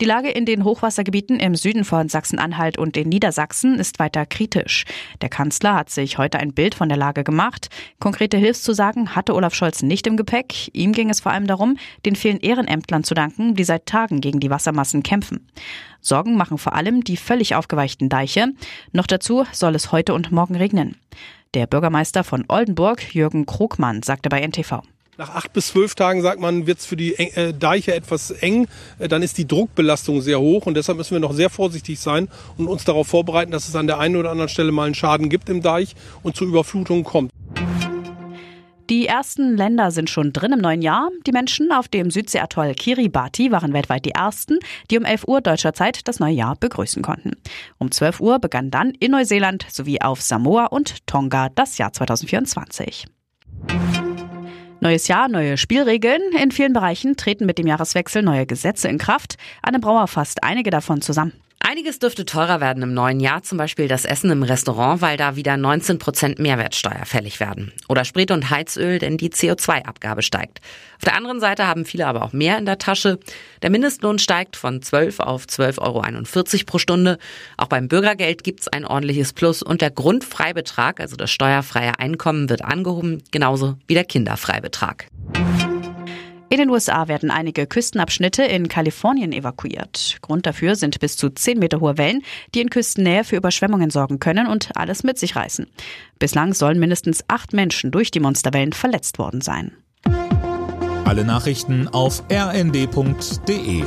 Die Lage in den Hochwassergebieten im Süden von Sachsen-Anhalt und in Niedersachsen ist weiter kritisch. Der Kanzler hat sich heute ein Bild von der Lage gemacht. Konkrete Hilfszusagen hatte Olaf Scholz nicht im Gepäck. Ihm ging es vor allem darum, den vielen Ehrenämtlern zu danken, die seit Tagen gegen die Wassermassen kämpfen. Sorgen machen vor allem die völlig aufgeweichten Deiche. Noch dazu soll es heute und morgen regnen. Der Bürgermeister von Oldenburg, Jürgen Krogmann, sagte bei NTV. Nach acht bis zwölf Tagen, sagt man, wird es für die äh, Deiche etwas eng. Äh, dann ist die Druckbelastung sehr hoch und deshalb müssen wir noch sehr vorsichtig sein und uns darauf vorbereiten, dass es an der einen oder anderen Stelle mal einen Schaden gibt im Deich und zu Überflutungen kommt. Die ersten Länder sind schon drin im neuen Jahr. Die Menschen auf dem Südseeatoll Kiribati waren weltweit die ersten, die um 11 Uhr deutscher Zeit das neue Jahr begrüßen konnten. Um 12 Uhr begann dann in Neuseeland sowie auf Samoa und Tonga das Jahr 2024. Neues Jahr, neue Spielregeln. In vielen Bereichen treten mit dem Jahreswechsel neue Gesetze in Kraft. Anne Brauer fasst einige davon zusammen. Einiges dürfte teurer werden im neuen Jahr, zum Beispiel das Essen im Restaurant, weil da wieder 19 Prozent Mehrwertsteuer fällig werden. Oder Sprit und Heizöl, denn die CO2-Abgabe steigt. Auf der anderen Seite haben viele aber auch mehr in der Tasche. Der Mindestlohn steigt von 12 auf 12,41 Euro pro Stunde. Auch beim Bürgergeld gibt's ein ordentliches Plus und der Grundfreibetrag, also das steuerfreie Einkommen, wird angehoben, genauso wie der Kinderfreibetrag. In den USA werden einige Küstenabschnitte in Kalifornien evakuiert. Grund dafür sind bis zu 10 Meter hohe Wellen, die in Küstennähe für Überschwemmungen sorgen können und alles mit sich reißen. Bislang sollen mindestens acht Menschen durch die Monsterwellen verletzt worden sein. Alle Nachrichten auf rnd.de